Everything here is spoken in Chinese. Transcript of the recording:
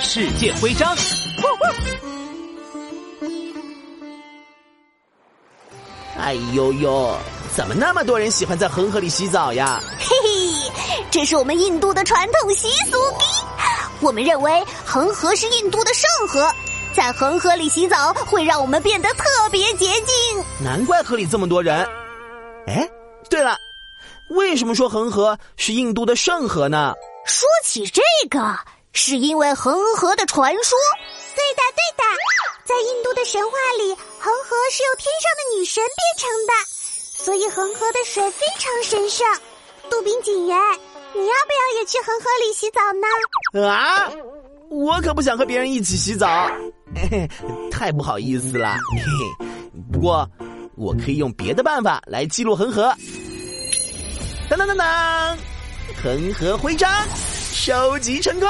世界徽章。哎呦呦，怎么那么多人喜欢在恒河里洗澡呀？嘿嘿，这是我们印度的传统习俗。我们认为恒河是印度的圣河，在恒河里洗澡会让我们变得特别洁净。难怪河里这么多人。哎，对了，为什么说恒河是印度的圣河呢？说起这个，是因为恒河的传说。对的，对的，在印度的神话里，恒河是由天上的女神变成的，所以恒河的水非常神圣。杜宾警员，你要不要也去恒河里洗澡呢？啊，我可不想和别人一起洗澡，太不好意思了。嘿嘿，不过我可以用别的办法来记录恒河。当当当当，恒河徽章收集成功。